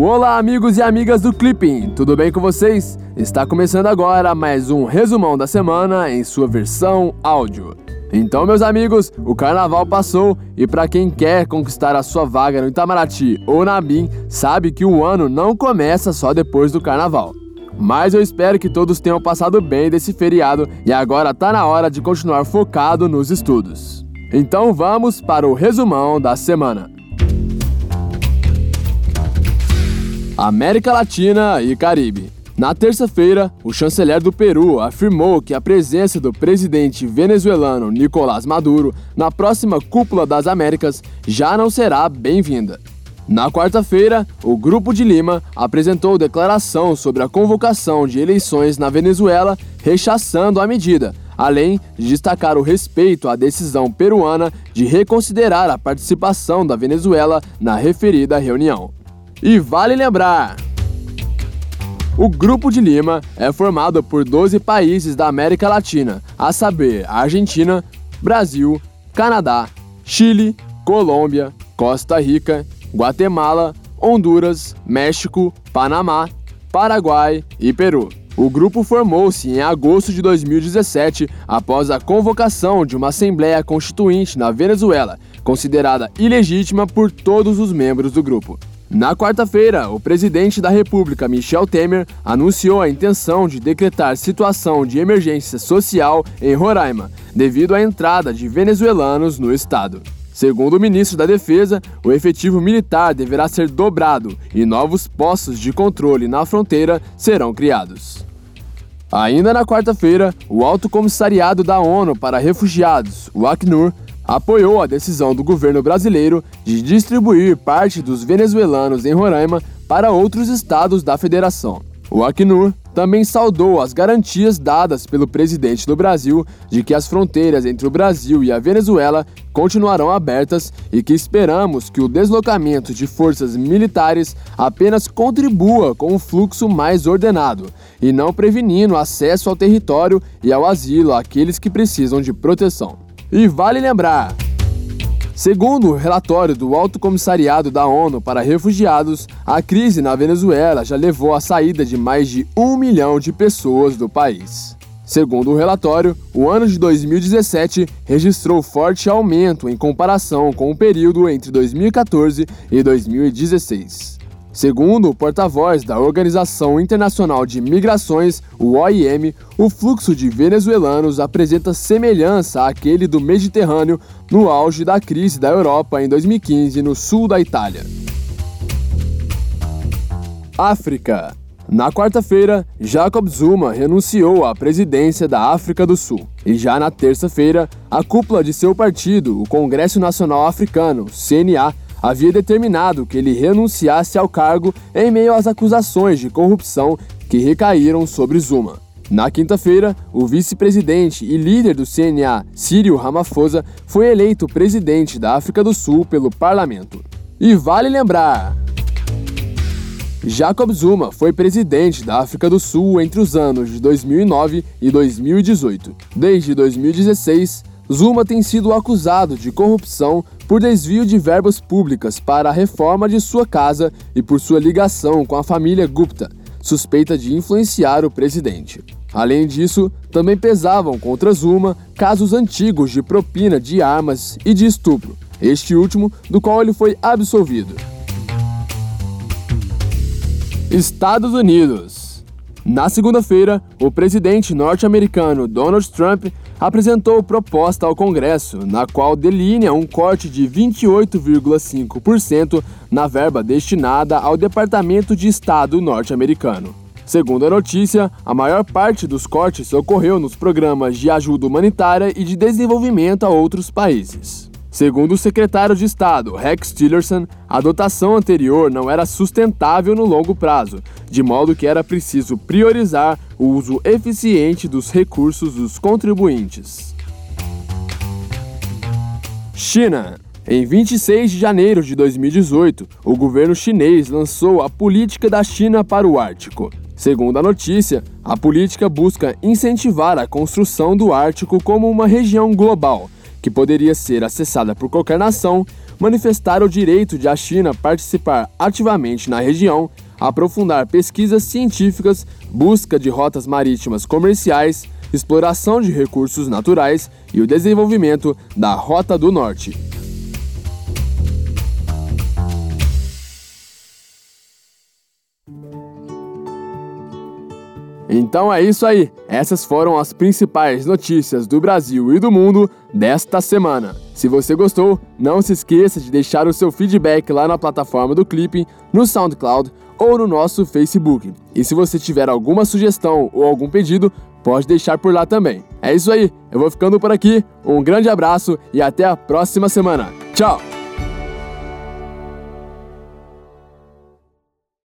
Olá, amigos e amigas do Clipping, tudo bem com vocês? Está começando agora mais um resumão da semana em sua versão áudio. Então, meus amigos, o carnaval passou e para quem quer conquistar a sua vaga no Itamaraty ou na BIM, sabe que o ano não começa só depois do carnaval. Mas eu espero que todos tenham passado bem desse feriado e agora tá na hora de continuar focado nos estudos. Então vamos para o resumão da semana. América Latina e Caribe. Na terça-feira, o chanceler do Peru afirmou que a presença do presidente venezuelano Nicolás Maduro na próxima Cúpula das Américas já não será bem-vinda. Na quarta-feira, o Grupo de Lima apresentou declaração sobre a convocação de eleições na Venezuela, rechaçando a medida, além de destacar o respeito à decisão peruana de reconsiderar a participação da Venezuela na referida reunião. E vale lembrar: o Grupo de Lima é formado por 12 países da América Latina, a saber, Argentina, Brasil, Canadá, Chile, Colômbia, Costa Rica, Guatemala, Honduras, México, Panamá, Paraguai e Peru. O grupo formou-se em agosto de 2017 após a convocação de uma Assembleia Constituinte na Venezuela, considerada ilegítima por todos os membros do grupo. Na quarta-feira, o presidente da República, Michel Temer, anunciou a intenção de decretar situação de emergência social em Roraima, devido à entrada de venezuelanos no estado. Segundo o ministro da Defesa, o efetivo militar deverá ser dobrado e novos postos de controle na fronteira serão criados. Ainda na quarta-feira, o Alto Comissariado da ONU para Refugiados, o Acnur, apoiou a decisão do governo brasileiro de distribuir parte dos venezuelanos em Roraima para outros estados da federação. O Acnur também saudou as garantias dadas pelo presidente do Brasil de que as fronteiras entre o Brasil e a Venezuela continuarão abertas e que esperamos que o deslocamento de forças militares apenas contribua com um fluxo mais ordenado e não prevenindo acesso ao território e ao asilo àqueles que precisam de proteção. E vale lembrar: Segundo o relatório do Alto Comissariado da ONU para Refugiados, a crise na Venezuela já levou à saída de mais de um milhão de pessoas do país. Segundo o relatório, o ano de 2017 registrou forte aumento em comparação com o período entre 2014 e 2016. Segundo o porta-voz da Organização Internacional de Migrações, o OIM, o fluxo de venezuelanos apresenta semelhança àquele do Mediterrâneo no auge da crise da Europa em 2015 no sul da Itália. África. Na quarta-feira, Jacob Zuma renunciou à presidência da África do Sul. E já na terça-feira, a cúpula de seu partido, o Congresso Nacional Africano, CNA, havia determinado que ele renunciasse ao cargo em meio às acusações de corrupção que recaíram sobre Zuma. Na quinta-feira, o vice-presidente e líder do CNA, Cyril Ramaphosa, foi eleito presidente da África do Sul pelo parlamento. E vale lembrar, Jacob Zuma foi presidente da África do Sul entre os anos de 2009 e 2018. Desde 2016, Zuma tem sido acusado de corrupção por desvio de verbas públicas para a reforma de sua casa e por sua ligação com a família Gupta, suspeita de influenciar o presidente. Além disso, também pesavam contra Zuma casos antigos de propina de armas e de estupro, este último do qual ele foi absolvido. Estados Unidos. Na segunda-feira, o presidente norte-americano Donald Trump apresentou proposta ao Congresso, na qual delinea um corte de 28,5% na verba destinada ao Departamento de Estado norte-americano. Segundo a notícia, a maior parte dos cortes ocorreu nos programas de ajuda humanitária e de desenvolvimento a outros países. Segundo o secretário de Estado, Rex Tillerson, a dotação anterior não era sustentável no longo prazo, de modo que era preciso priorizar o uso eficiente dos recursos dos contribuintes. China. Em 26 de janeiro de 2018, o governo chinês lançou a Política da China para o Ártico. Segundo a notícia, a política busca incentivar a construção do Ártico como uma região global que poderia ser acessada por qualquer nação, manifestaram o direito de a China participar ativamente na região, aprofundar pesquisas científicas, busca de rotas marítimas comerciais, exploração de recursos naturais e o desenvolvimento da Rota do Norte. Então é isso aí. Essas foram as principais notícias do Brasil e do mundo desta semana. Se você gostou, não se esqueça de deixar o seu feedback lá na plataforma do Clipping, no SoundCloud ou no nosso Facebook. E se você tiver alguma sugestão ou algum pedido, pode deixar por lá também. É isso aí, eu vou ficando por aqui, um grande abraço e até a próxima semana. Tchau!